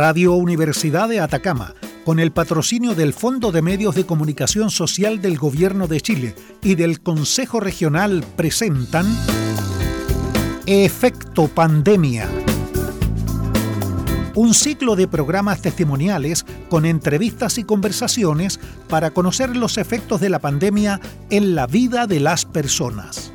Radio Universidad de Atacama, con el patrocinio del Fondo de Medios de Comunicación Social del Gobierno de Chile y del Consejo Regional, presentan Efecto Pandemia. Un ciclo de programas testimoniales con entrevistas y conversaciones para conocer los efectos de la pandemia en la vida de las personas.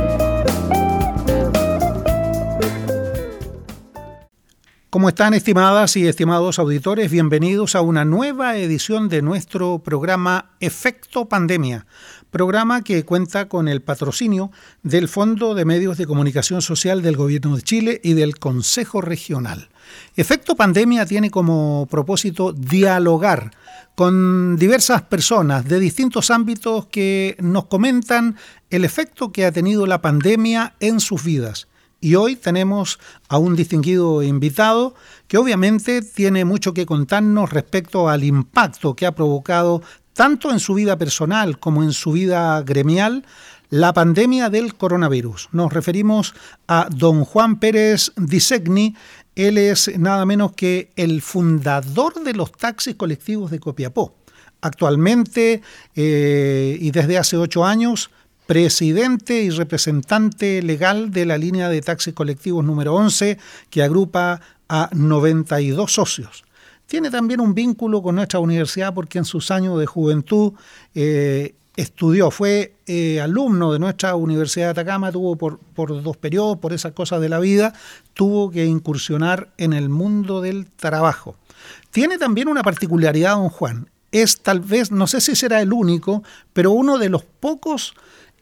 ¿Cómo están estimadas y estimados auditores? Bienvenidos a una nueva edición de nuestro programa Efecto Pandemia, programa que cuenta con el patrocinio del Fondo de Medios de Comunicación Social del Gobierno de Chile y del Consejo Regional. Efecto Pandemia tiene como propósito dialogar con diversas personas de distintos ámbitos que nos comentan el efecto que ha tenido la pandemia en sus vidas y hoy tenemos a un distinguido invitado que obviamente tiene mucho que contarnos respecto al impacto que ha provocado tanto en su vida personal como en su vida gremial la pandemia del coronavirus. Nos referimos a don Juan Pérez Disegni. Él es nada menos que el fundador de los taxis colectivos de Copiapó. Actualmente eh, y desde hace ocho años presidente y representante legal de la línea de taxis colectivos número 11, que agrupa a 92 socios. Tiene también un vínculo con nuestra universidad porque en sus años de juventud eh, estudió, fue eh, alumno de nuestra Universidad de Atacama, tuvo por, por dos periodos, por esas cosas de la vida, tuvo que incursionar en el mundo del trabajo. Tiene también una particularidad, don Juan, es tal vez, no sé si será el único, pero uno de los pocos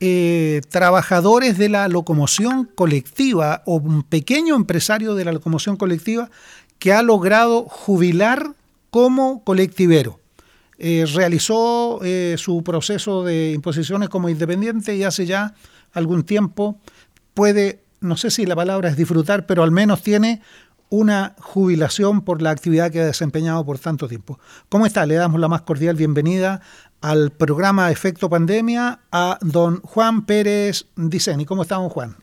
eh, trabajadores de la locomoción colectiva o un pequeño empresario de la locomoción colectiva que ha logrado jubilar como colectivero. Eh, realizó eh, su proceso de imposiciones como independiente y hace ya algún tiempo puede, no sé si la palabra es disfrutar, pero al menos tiene una jubilación por la actividad que ha desempeñado por tanto tiempo. ¿Cómo está? Le damos la más cordial bienvenida al programa Efecto Pandemia a don Juan Pérez Diceni. ¿Cómo está, don Juan?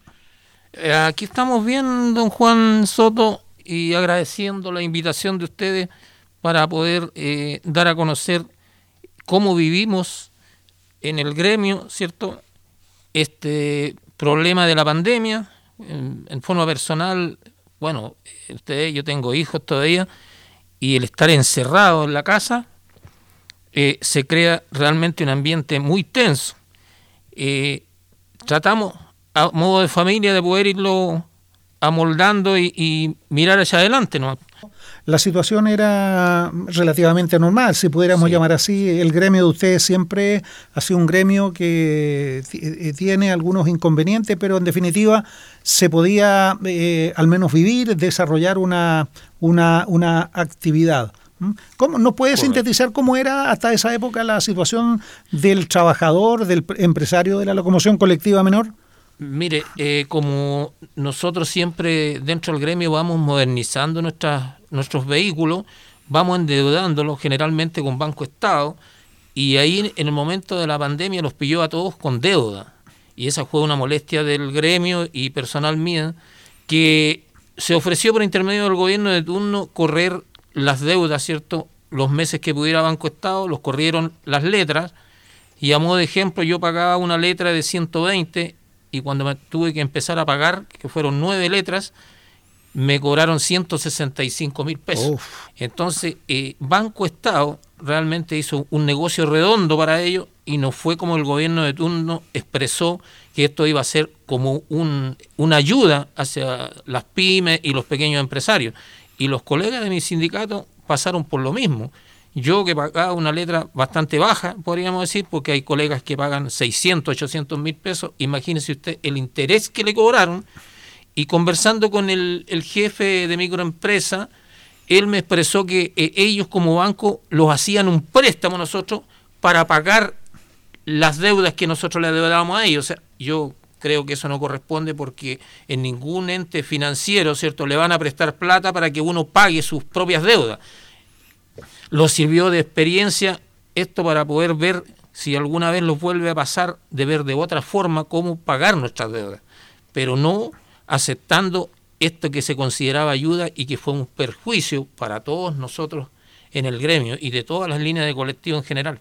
Eh, aquí estamos bien, don Juan Soto, y agradeciendo la invitación de ustedes para poder eh, dar a conocer cómo vivimos en el gremio, ¿cierto? Este problema de la pandemia, en, en forma personal, bueno, ustedes, yo tengo hijos todavía, y el estar encerrado en la casa, eh, se crea realmente un ambiente muy tenso. Eh, tratamos a modo de familia de poder irlo amoldando y, mirar hacia adelante. ¿no? La situación era relativamente normal, si pudiéramos llamar así. El gremio de ustedes siempre ha sido un gremio que eh, tiene algunos inconvenientes, pero en definitiva se podía al menos vivir, desarrollar una, una, una actividad. ¿Cómo, ¿No puede sintetizar cómo era hasta esa época la situación del trabajador, del empresario de la locomoción colectiva menor? Mire, eh, como nosotros siempre dentro del gremio vamos modernizando nuestros vehículos, vamos endeudándolos generalmente con Banco Estado, y ahí en el momento de la pandemia los pilló a todos con deuda. Y esa fue una molestia del gremio y personal mía, que se ofreció por intermedio del gobierno de turno correr las deudas, ¿cierto? Los meses que pudiera Banco Estado, los corrieron las letras, y a modo de ejemplo yo pagaba una letra de 120 y cuando me tuve que empezar a pagar, que fueron nueve letras, me cobraron 165 mil pesos. Entonces, eh, Banco Estado realmente hizo un negocio redondo para ello y no fue como el gobierno de turno expresó que esto iba a ser como un, una ayuda hacia las pymes y los pequeños empresarios. Y los colegas de mi sindicato pasaron por lo mismo. Yo que pagaba una letra bastante baja, podríamos decir, porque hay colegas que pagan 600, 800 mil pesos. Imagínese usted el interés que le cobraron. Y conversando con el, jefe de microempresa, él me expresó que eh, ellos como banco los hacían un préstamo nosotros para pagar las deudas que nosotros le debíamos a ellos. Yo creo que eso no corresponde porque en ningún ente financiero, ¿cierto?, le van a prestar plata para que uno pague sus propias deudas. Lo sirvió de experiencia esto para poder ver si alguna vez nos vuelve a pasar de ver de otra forma cómo pagar nuestras deudas, pero no aceptando esto que se consideraba ayuda y que fue un perjuicio para todos nosotros en el gremio y de todas las líneas de colectivo en general.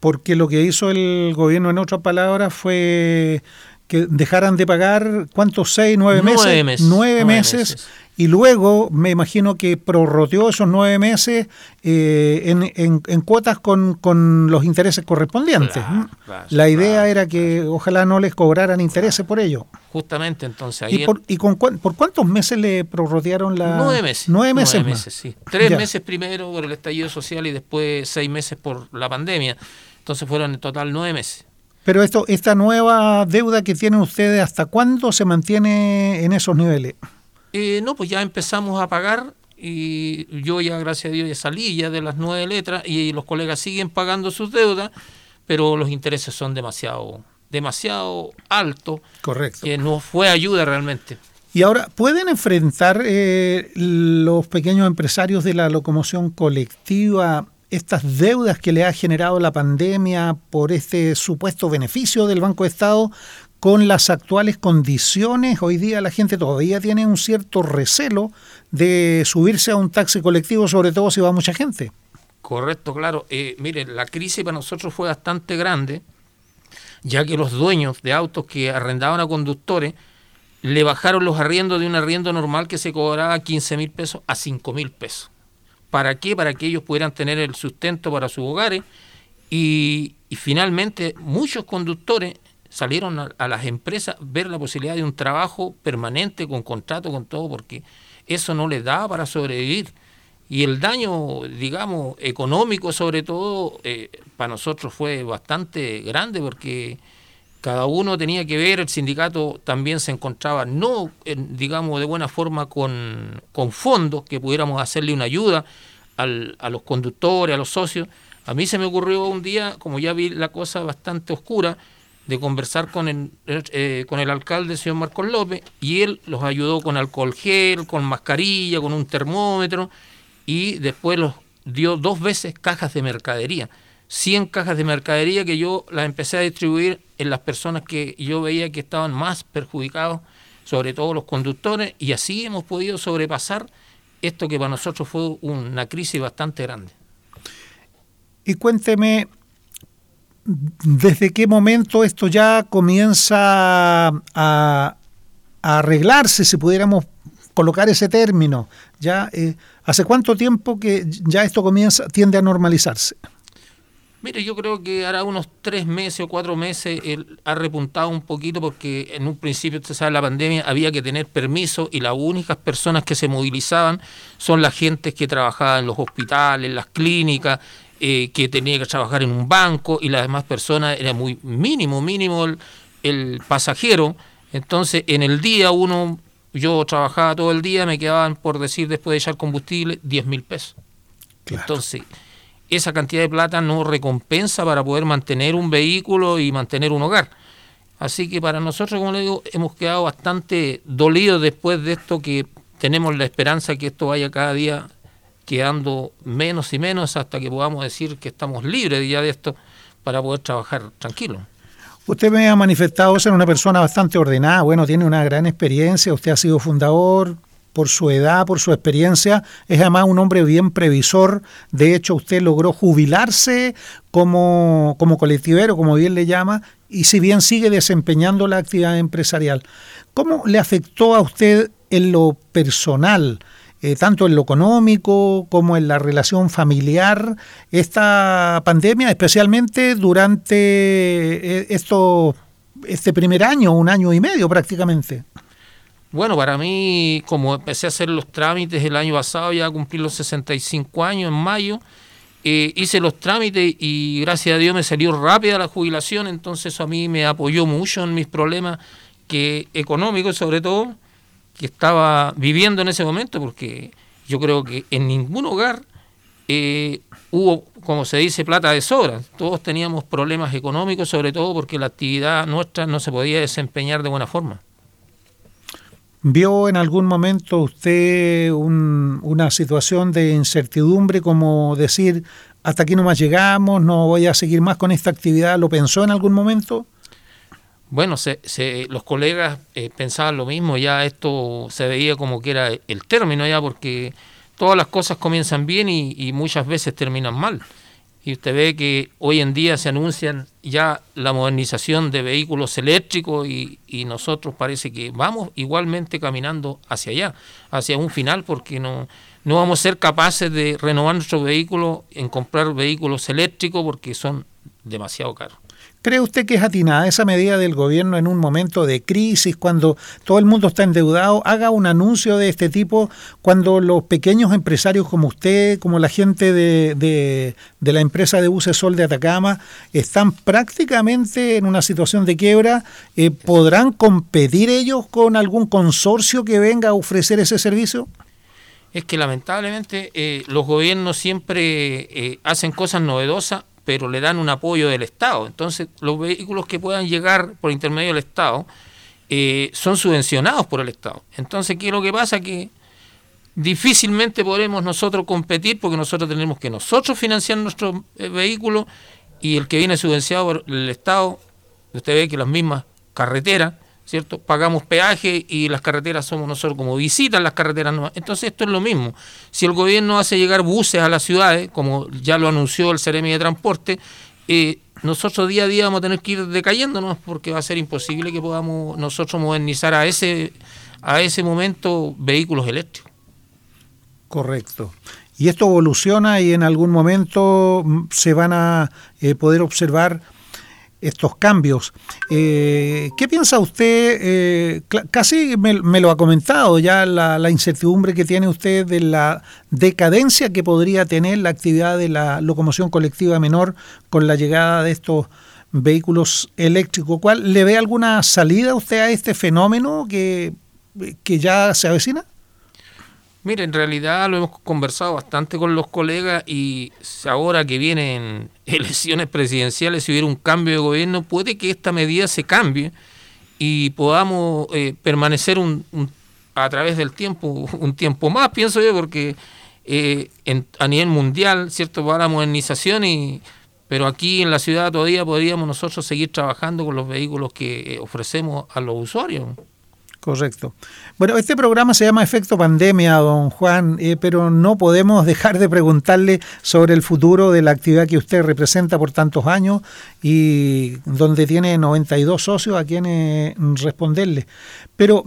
Porque lo que hizo el gobierno, en otras palabras, fue que dejaran de pagar, ¿cuántos? ¿Seis, nueve meses? Nueve meses. Nueve, meses, Y luego me imagino que prorroteó esos nueve meses eh, en, en, cuotas con, con, los intereses correspondientes. La idea era que ojalá no les cobraran intereses por ello. Justamente, entonces ahí... ¿Y, por, y con, por cuántos meses le prorrotearon la...? Nueve meses. Nueve meses, nueve meses sí. Tres meses primero por el estallido social y después seis meses por la pandemia. Entonces fueron en total nueve meses. Pero esto, esta nueva deuda que tienen ustedes, ¿hasta cuándo se mantiene en esos niveles? Eh, no, pues ya empezamos a pagar y yo ya, gracias a Dios, ya salí ya de las nueve letras y los colegas siguen pagando sus deudas, pero los intereses son demasiado, demasiado altos. Correcto. Que no fue ayuda realmente. Y ahora, ¿pueden enfrentar eh, los pequeños empresarios de la locomoción colectiva estas deudas que le ha generado la pandemia por este supuesto beneficio del Banco de Estado con las actuales condiciones, hoy día la gente todavía tiene un cierto recelo de subirse a un taxi colectivo, sobre todo si va mucha gente. Correcto, claro. Eh, mire, la crisis para nosotros fue bastante grande, ya que los dueños de autos que arrendaban a conductores le bajaron los arriendos de un arriendo normal que se cobraba 15 mil pesos a 5 mil pesos. ¿Para qué? Para que ellos pudieran tener el sustento para sus hogares. Y, finalmente muchos conductores salieron a, las empresas ver la posibilidad de un trabajo permanente con contrato, con todo, porque eso no les daba para sobrevivir. Y el daño, digamos, económico sobre todo, eh, para nosotros fue bastante grande porque cada uno tenía que ver, el sindicato también se encontraba no, digamos, de buena forma con, con, fondos que pudiéramos hacerle una ayuda al, a los conductores, a los socios. A mí se me ocurrió un día, como ya vi la cosa bastante oscura, de conversar con el, eh, con el alcalde, señor Marcos López, y él los ayudó con alcohol gel, con mascarilla, con un termómetro, y después los dio dos veces cajas de mercadería. 100 cajas de mercadería que yo las empecé a distribuir en las personas que yo veía que estaban más perjudicados, sobre todo los conductores, y así hemos podido sobrepasar esto que para nosotros fue una crisis bastante grande. Y cuénteme, ¿desde qué momento esto ya comienza a, arreglarse, si pudiéramos colocar ese término? ¿Ya, eh, ¿Hace cuánto tiempo que ya esto comienza, tiende a normalizarse? Mire, yo creo que hará unos tres meses o cuatro meses él ha repuntado un poquito porque en un principio, usted sabe, la pandemia había que tener permiso y las únicas personas que se movilizaban son las gentes que trabajaban en los hospitales, en las clínicas, eh, que tenía que trabajar en un banco y las demás personas era muy mínimo, mínimo el, el pasajero. Entonces, en el día uno, yo trabajaba todo el día, me quedaban, por decir, después de echar combustible, 10 mil pesos. Entonces esa cantidad de plata no recompensa para poder mantener un vehículo y mantener un hogar. Así que para nosotros, como le digo, hemos quedado bastante dolidos después de esto que tenemos la esperanza que esto vaya cada día quedando menos y menos hasta que podamos decir que estamos libres ya de esto para poder trabajar tranquilo. Usted me ha manifestado ser una persona bastante ordenada, bueno, tiene una gran experiencia, usted ha sido fundador, por su edad, por su experiencia, es además un hombre bien previsor. De hecho, usted logró jubilarse como, como colectivero, como bien le llama, y si bien sigue desempeñando la actividad empresarial. ¿Cómo le afectó a usted en lo personal, eh, tanto en lo económico como en la relación familiar, esta pandemia, especialmente durante eh, esto, este primer año, un año y medio prácticamente? Bueno, para mí, como empecé a hacer los trámites el año pasado, ya cumplí los 65 años en mayo, eh, hice los trámites y gracias a Dios me salió rápida la jubilación, entonces eso a mí me apoyó mucho en mis problemas que económicos sobre todo, que estaba viviendo en ese momento, porque yo creo que en ningún hogar eh, hubo, como se dice, plata de sobra. Todos teníamos problemas económicos, sobre todo porque la actividad nuestra no se podía desempeñar de buena forma. ¿Vio en algún momento usted un, una situación de incertidumbre como decir, hasta aquí no más llegamos, no voy a seguir más con esta actividad? ¿Lo pensó en algún momento? Bueno, los colegas eh, pensaban lo mismo, ya esto se veía como que era el término ya, porque todas las cosas comienzan bien y, muchas veces terminan mal. Y usted ve que hoy en día se anuncian ya la modernización de vehículos eléctricos y, nosotros parece que vamos igualmente caminando hacia allá, hacia un final, porque no, no vamos a ser capaces de renovar nuestro vehículo en comprar vehículos eléctricos porque son demasiado caros. ¿Cree usted que es atinada esa medida del gobierno en un momento de crisis, cuando todo el mundo está endeudado, haga un anuncio de este tipo, cuando los pequeños empresarios como usted, como la gente de, de, la empresa de buses Sol de Atacama, están prácticamente en una situación de quiebra? Eh, ¿Podrán competir ellos con algún consorcio que venga a ofrecer ese servicio? Es que lamentablemente eh, los gobiernos siempre eh, hacen cosas novedosas pero le dan un apoyo del Estado. Entonces, los vehículos que puedan llegar por intermedio del Estado eh, son subvencionados por el Estado. Entonces, ¿qué es lo que pasa? Que difícilmente podremos nosotros competir porque nosotros tenemos que nosotros financiar nuestro eh, vehículo y el que viene subvencionado por el Estado, usted ve que las mismas carreteras, ¿cierto? Pagamos peaje y las carreteras somos nosotros como visitan las carreteras nuevas. Entonces esto es lo mismo. Si el gobierno hace llegar buses a las ciudades, como ya lo anunció el Ceremi de Transporte, eh, nosotros día a día vamos a tener que ir decayéndonos porque va a ser imposible que podamos nosotros modernizar a ese, a ese momento vehículos eléctricos. Correcto. Y esto evoluciona y en algún momento mm, se van a eh, poder observar estos cambios. Eh, ¿Qué piensa usted? Eh, casi me, lo ha comentado ya la, incertidumbre que tiene usted de la decadencia que podría tener la actividad de la locomoción colectiva menor con la llegada de estos vehículos eléctricos. ¿Cuál, ¿Le ve alguna salida usted a este fenómeno que, que ya se avecina? Mire, en realidad lo hemos conversado bastante con los colegas y ahora que vienen elecciones presidenciales, si hubiera un cambio de gobierno, puede que esta medida se cambie y podamos eh, permanecer un, a través del tiempo, un tiempo más, pienso yo, porque eh, a nivel mundial, ¿cierto? Va la modernización y pero aquí en la ciudad todavía podríamos nosotros seguir trabajando con los vehículos que ofrecemos a los usuarios. Correcto. Bueno, este programa se llama Efecto Pandemia, don Juan, eh, pero no podemos dejar de preguntarle sobre el futuro de la actividad que usted representa por tantos años y donde tiene 92 socios a quienes responderle. Pero,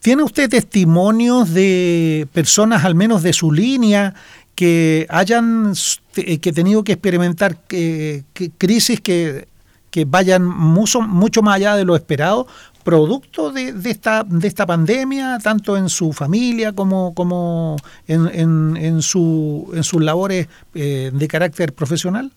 ¿tiene usted testimonios de personas, al menos de su línea, que hayan que tenido que experimentar eh, crisis que que vayan mucho, mucho más allá de lo esperado, producto de, esta, de esta pandemia, tanto en su familia como, como en, en, su, en sus labores eh, de carácter profesional?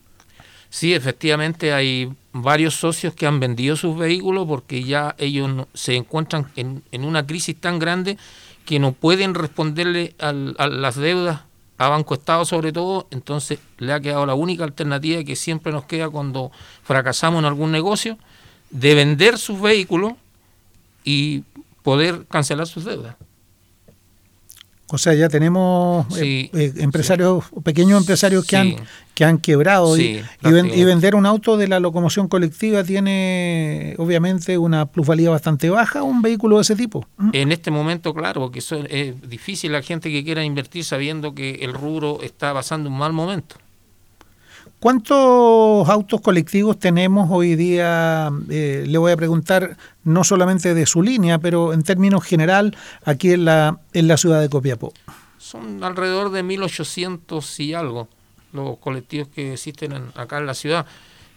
Sí, efectivamente hay varios socios que han vendido sus vehículos porque ya ellos se encuentran en, en una crisis tan grande que no pueden responderle a las deudas a Banco Estado sobre todo, entonces le ha quedado la única alternativa que siempre nos queda cuando fracasamos en algún negocio, de vender sus vehículos y poder cancelar sus deudas. O sea, ya tenemos eh, eh, empresarios, pequeños empresarios que, han, que han quebrado y, vender un auto de la locomoción colectiva tiene obviamente una plusvalía bastante baja, un vehículo de ese tipo. ¿Mm? En este momento, claro, porque es difícil la gente que quiera invertir sabiendo que el rubro está pasando un mal momento. ¿Cuántos autos colectivos tenemos hoy día? Eh, le voy a preguntar no solamente de su línea, pero en términos general aquí en la, en la ciudad de Copiapó. Son alrededor de 1.800 y algo los colectivos que existen acá en la ciudad,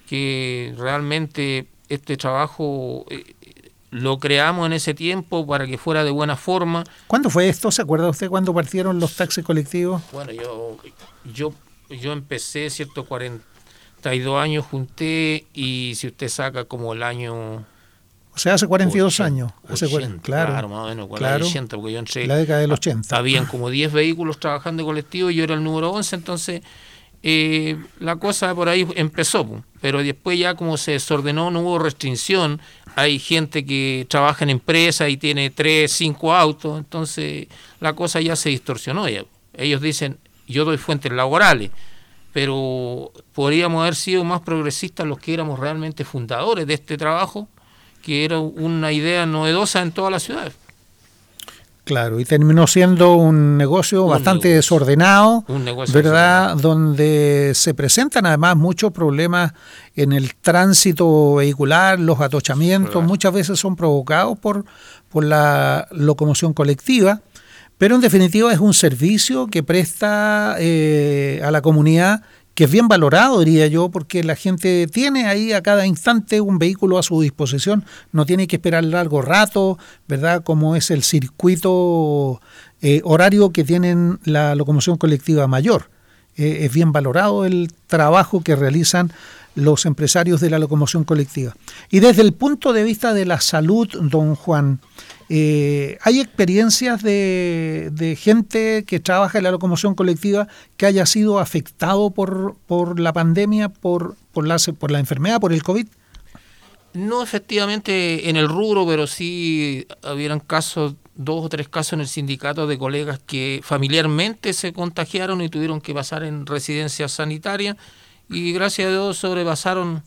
que realmente este trabajo eh, lo creamos en ese tiempo para que fuera de buena forma. ¿Cuándo fue esto? ¿Se acuerda usted cuándo partieron los taxis colectivos? Bueno, yo, yo yo empecé, ¿cierto? 42 años junté y si usted saca como el año... O sea, hace 42 años. Hace claro, claro, más o menos, claro, 80, porque yo entré... La década del 80. Habían como 10 vehículos trabajando en colectivo y yo era el número 11, entonces eh, la cosa por ahí empezó, pero después ya como se desordenó, no hubo restricción, hay gente que trabaja en empresa y tiene 3, 5 autos, entonces la cosa ya se distorsionó ya. Ellos dicen, yo doy fuentes laborales, pero podríamos haber sido más progresistas los que éramos realmente fundadores de este trabajo, que era una idea novedosa en todas las ciudades. Claro, y terminó siendo un negocio bastante desordenado, ¿verdad? Donde se presentan además muchos problemas en el tránsito vehicular, los atochamientos, muchas veces son provocados por, por la locomoción colectiva, pero en definitiva es un servicio que presta eh, a la comunidad que es bien valorado, diría yo, porque la gente tiene ahí a cada instante un vehículo a su disposición, no tiene que esperar largo rato, ¿verdad? Como es el circuito eh, horario que tienen la locomoción colectiva mayor. Eh, es bien valorado el trabajo que realizan los empresarios de la locomoción colectiva. Y desde el punto de vista de la salud, don Juan, eh, ¿Hay experiencias de, gente que trabaja en la locomoción colectiva que haya sido afectado por, por la pandemia, por, por, la, por la enfermedad, por el COVID? No efectivamente en el rubro, pero sí hubieran casos, dos o tres casos en el sindicato de colegas que familiarmente se contagiaron y tuvieron que pasar en residencia sanitaria y gracias a Dios sobrepasaron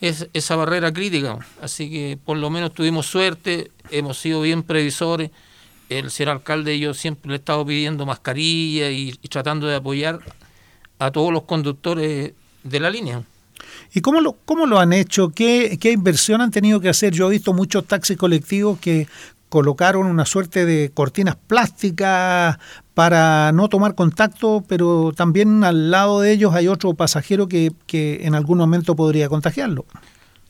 es, esa barrera crítica. Así que por lo menos tuvimos suerte, hemos sido bien previsores. El señor alcalde y yo siempre le he estado pidiendo mascarilla y, tratando de apoyar a todos los conductores de la línea. ¿Y cómo lo, cómo lo han hecho? ¿Qué, ¿Qué inversión han tenido que hacer? Yo he visto muchos taxis colectivos que colocaron una suerte de cortinas plásticas para no tomar contacto, pero también al lado de ellos hay otro pasajero que, en algún momento podría contagiarlo.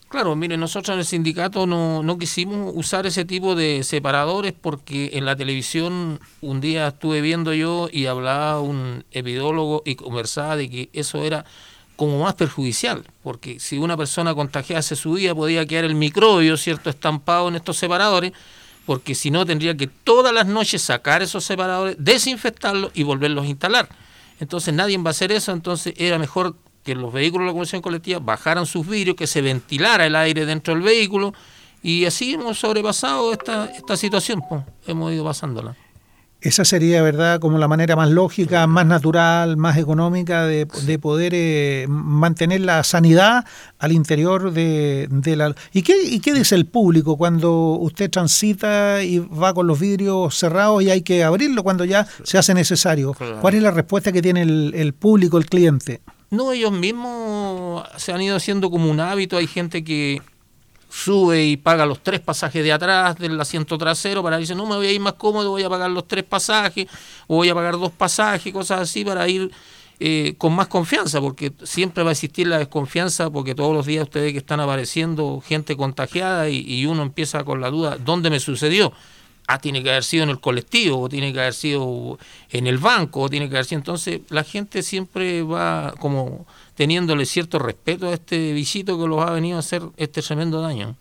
Claro, mire, nosotros en el sindicato no, no quisimos usar ese tipo de separadores porque en la televisión un día estuve viendo yo y hablaba un epidólogo y conversaba de que eso era como más perjudicial, porque si una persona contagiada se subía podía quedar el microbio, ¿cierto?, estampado en estos separadores, porque si no tendría que todas las noches sacar esos separadores, desinfectarlos y volverlos a instalar. Entonces nadie va a hacer eso, entonces era mejor que los vehículos de la comisión colectiva bajaran sus vidrios, que se ventilara el aire dentro del vehículo y así hemos sobrepasado esta, esta situación, pues, hemos ido pasándola. Esa sería, ¿verdad?, como la manera más lógica, más natural, más económica de, poder eh, mantener la sanidad al interior de, la... ¿Y qué, ¿Y qué dice el público cuando usted transita y va con los vidrios cerrados y hay que abrirlo cuando ya se hace necesario? ¿Cuál es la respuesta que tiene el, el público, el cliente? No, ellos mismos se han ido haciendo como un hábito. Hay gente que sube y paga los tres pasajes de atrás del asiento trasero para decir, no me voy a ir más cómodo, voy a pagar los tres pasajes, o voy a pagar dos pasajes, cosas así, para ir eh, con más confianza, porque siempre va a existir la desconfianza, porque todos los días ustedes que están apareciendo gente contagiada y, y uno empieza con la duda, ¿dónde me sucedió? ah, tiene que haber sido en el colectivo, o tiene que haber sido en el banco, o tiene que haber sido. Entonces, la gente siempre va como teniéndole cierto respeto a este visito que los ha venido a hacer este tremendo daño.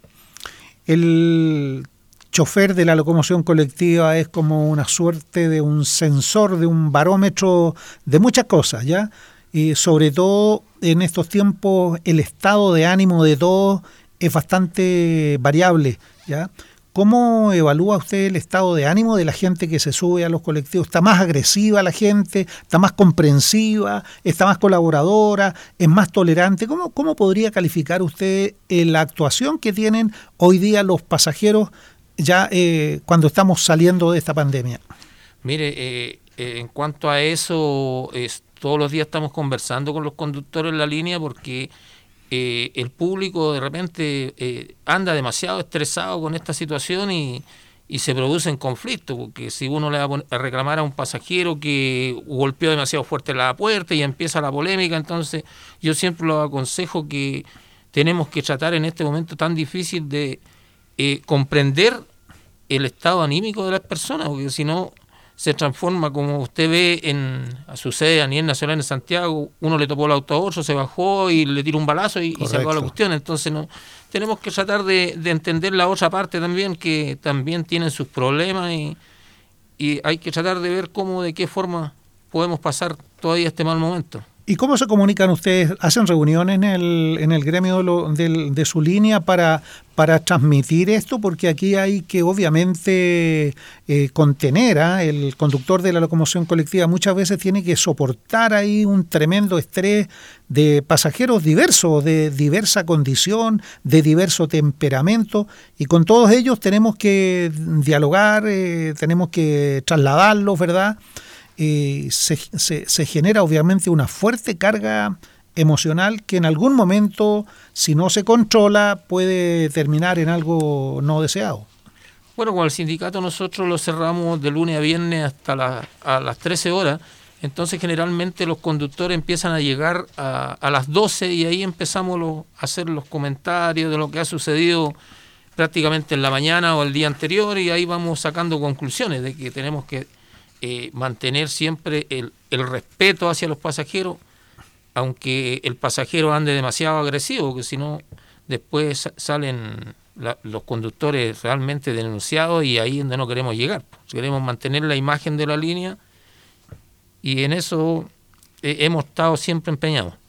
El chofer de la locomoción colectiva es como una suerte de un sensor, de un barómetro de muchas cosas, ¿ya? Y sobre todo en estos tiempos el estado de ánimo de todos es bastante variable, ¿ya? ¿Cómo evalúa usted el estado de ánimo de la gente que se sube a los colectivos? ¿Está más agresiva la gente? ¿Está más comprensiva? ¿Está más colaboradora? ¿Es más tolerante? ¿Cómo, cómo podría calificar usted eh, la actuación que tienen hoy día los pasajeros ya eh, cuando estamos saliendo de esta pandemia? Mire, eh, en cuanto a eso, todos los días estamos conversando con los conductores en la línea porque eh, el público de repente eh, anda demasiado estresado con esta situación y, y se producen conflictos, porque si uno le va a reclamar a un pasajero que golpeó demasiado fuerte la puerta y empieza la polémica, entonces yo siempre lo aconsejo que tenemos que tratar en este momento tan difícil de eh, comprender el estado anímico de las personas, porque si no se transforma como usted ve en sucede a nivel nacional en Santiago, uno le topó el auto se bajó y le tiró un balazo y, se acabó la cuestión. Entonces no tenemos que tratar de, entender la otra parte también, que también tienen sus problemas y, y hay que tratar de ver cómo, de qué forma podemos pasar todavía este mal momento. ¿Y cómo se comunican ustedes? ¿Hacen reuniones en el, en el gremio de, su línea para, para transmitir esto? Porque aquí hay que obviamente eh, contener, ¿ah? el conductor de la locomoción colectiva muchas veces tiene que soportar ahí un tremendo estrés de pasajeros diversos, de diversa condición, de diverso temperamento, y con todos ellos tenemos que dialogar, eh, tenemos que trasladarlos, ¿verdad? Se, se, genera obviamente una fuerte carga emocional que en algún momento, si no se controla, puede terminar en algo no deseado. Bueno, con el sindicato nosotros lo cerramos de lunes a viernes hasta a las 13 horas, entonces generalmente los conductores empiezan a llegar a, a las 12 y ahí empezamos a hacer los comentarios de lo que ha sucedido prácticamente en la mañana o el día anterior y ahí vamos sacando conclusiones de que tenemos que eh, mantener siempre el, respeto hacia los pasajeros, aunque el pasajero ande demasiado agresivo, que si no, después salen los conductores realmente denunciados y ahí es donde no queremos llegar. Queremos mantener la imagen de la línea y en eso hemos estado siempre empeñados.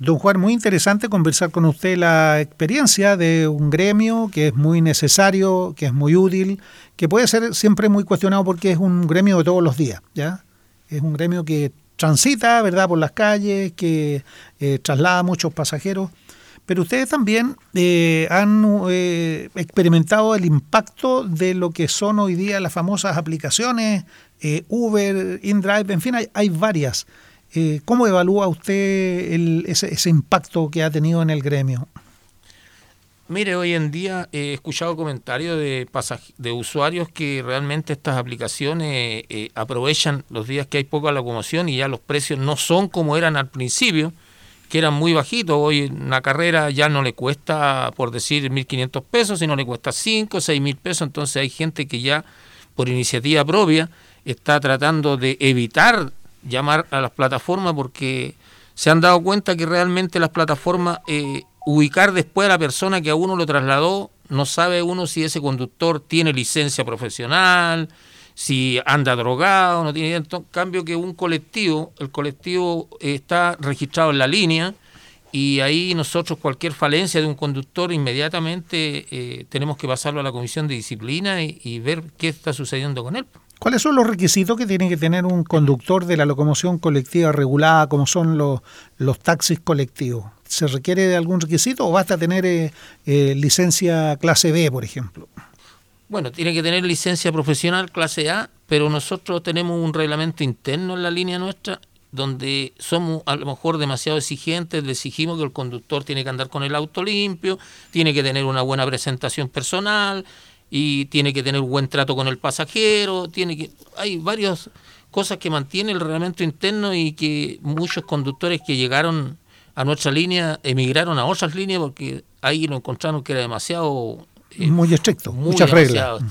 Don Juan, muy interesante conversar con usted la experiencia de un gremio que es muy necesario, que es muy útil, que puede ser siempre muy cuestionado porque es un gremio de todos los días, ¿ya? Es un gremio que transita, ¿verdad?, por las calles, que eh, traslada muchos pasajeros, pero ustedes también eh, han eh, experimentado el impacto de lo que son hoy día las famosas aplicaciones, Uber, InDrive, en fin, hay varias. Eh, ¿Cómo evalúa usted ese, impacto que ha tenido en el gremio? Mire, hoy en día he escuchado comentarios de, de usuarios que realmente estas aplicaciones eh, aprovechan los días que hay poca locomoción y ya los precios no son como eran al principio, que eran muy bajitos. Hoy una carrera ya no le cuesta, por decir, 1.500 pesos, sino le cuesta 5, 6.000 pesos. Entonces hay gente que ya, por iniciativa propia, está tratando de evitar llamar a las plataformas porque se han dado cuenta que realmente las plataformas, eh, ubicar después a la persona que a uno lo trasladó, no sabe uno si ese conductor tiene licencia profesional, si anda drogado, no tiene... En cambio que un colectivo, el colectivo está registrado en la línea y ahí nosotros cualquier falencia de un conductor inmediatamente eh, tenemos que pasarlo a la comisión de disciplina y ver qué está sucediendo con él. ¿Cuáles son los requisitos que tiene que tener un conductor de la locomoción colectiva regulada, como son los, los taxis colectivos? ¿Se requiere de algún requisito o basta tener eh, eh, licencia clase B, por ejemplo? Bueno, tiene que tener licencia profesional clase A, pero nosotros tenemos un reglamento interno en la línea nuestra donde somos a lo mejor demasiado exigentes, le exigimos que el conductor tiene que andar con el auto limpio, tiene que tener una buena presentación personal, y tiene que tener un buen trato con el pasajero, tiene que hay varias cosas que mantiene el reglamento interno y que muchos conductores que llegaron a nuestra línea emigraron a otras líneas porque ahí lo encontraron que era demasiado eh, muy estricto, muchas reglas.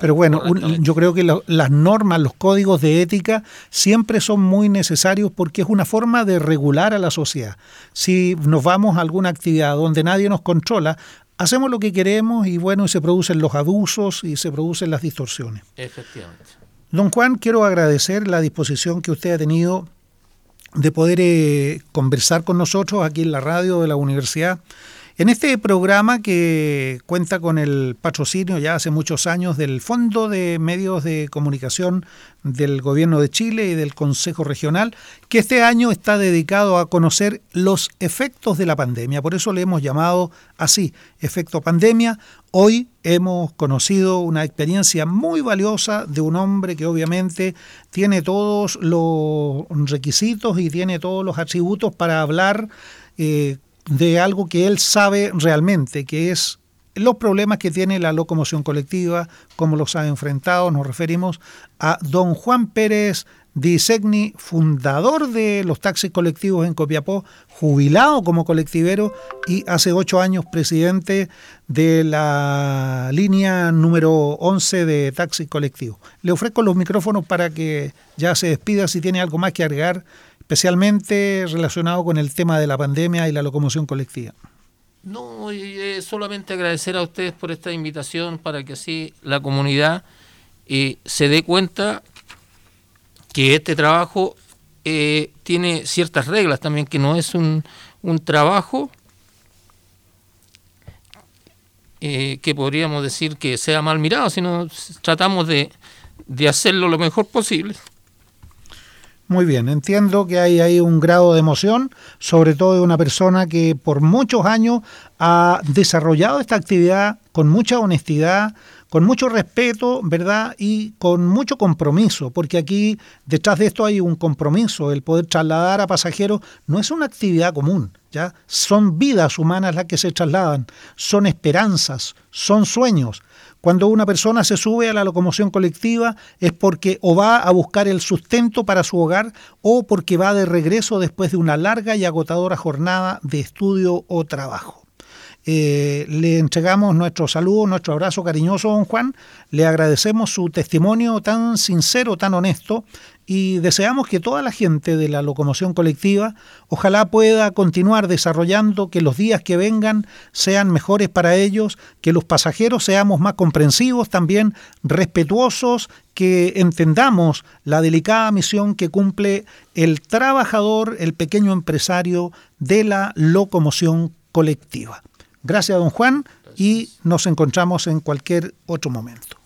Pero bueno, yo creo que las normas, los códigos de ética siempre son muy necesarios porque es una forma de regular a la sociedad. Si nos vamos a alguna actividad donde nadie nos controla, hacemos lo que queremos y bueno, se producen los abusos y se producen las distorsiones. Efectivamente. Don Juan, quiero agradecer la disposición que usted ha tenido de poder eh, conversar con nosotros aquí en la radio de la universidad en este programa que cuenta con el patrocinio ya hace muchos años del Fondo de Medios de Comunicación del Gobierno de Chile y del Consejo Regional, que este año está dedicado a conocer los efectos de la pandemia. Por eso le hemos llamado así, efecto pandemia. Hoy hemos conocido una experiencia muy valiosa de un hombre que obviamente tiene todos los requisitos y tiene todos los atributos para hablar. Eh, de algo que él sabe realmente, que es los problemas que tiene la locomoción colectiva, cómo los ha enfrentado. Nos referimos a don Juan Pérez Disegni, fundador de los taxis colectivos en Copiapó, jubilado como colectivero y hace ocho años presidente de la línea número 11 de taxis colectivos. Le ofrezco los micrófonos para que ya se despida si tiene algo más que agregar especialmente relacionado con el tema de la pandemia y la locomoción colectiva. No, eh, solamente agradecer a ustedes por esta invitación para que así la comunidad eh, se dé cuenta que este trabajo eh, tiene ciertas reglas también, que no es un, trabajo eh, que podríamos decir que sea mal mirado, sino tratamos de, de hacerlo lo mejor posible. Muy bien, entiendo que hay ahí un grado de emoción, sobre todo de una persona que por muchos años ha desarrollado esta actividad con mucha honestidad, con mucho respeto, ¿verdad? Y con mucho compromiso, porque aquí detrás de esto hay un compromiso, el poder trasladar a pasajeros no es una actividad común, ¿ya? Son vidas humanas las que se trasladan, son esperanzas, son sueños. Cuando una persona se sube a la locomoción colectiva es porque o va a buscar el sustento para su hogar o porque va de regreso después de una larga y agotadora jornada de estudio o trabajo. Eh, le entregamos nuestro saludo, nuestro abrazo cariñoso, don Juan. Le agradecemos su testimonio tan sincero, tan honesto y deseamos que toda la gente de la locomoción colectiva ojalá pueda continuar desarrollando, que los días que vengan sean mejores para ellos, que los pasajeros seamos más comprensivos, también respetuosos, que entendamos la delicada misión que cumple el trabajador, el pequeño empresario de la locomoción colectiva. Gracias, don Juan, y nos encontramos en cualquier otro momento.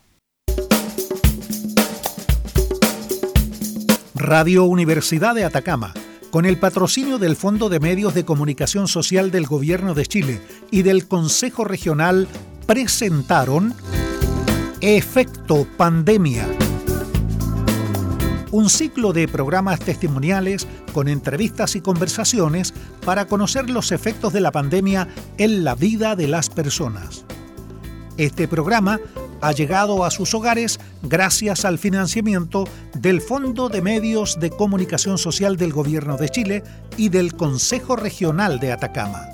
Radio Universidad de Atacama, con el patrocinio del Fondo de Medios de Comunicación Social del Gobierno de Chile y del Consejo Regional, presentaron Efecto Pandemia un ciclo de programas testimoniales con entrevistas y conversaciones para conocer los efectos de la pandemia en la vida de las personas. Este programa ha llegado a sus hogares gracias al financiamiento del Fondo de Medios de Comunicación Social del Gobierno de Chile y del Consejo Regional de Atacama.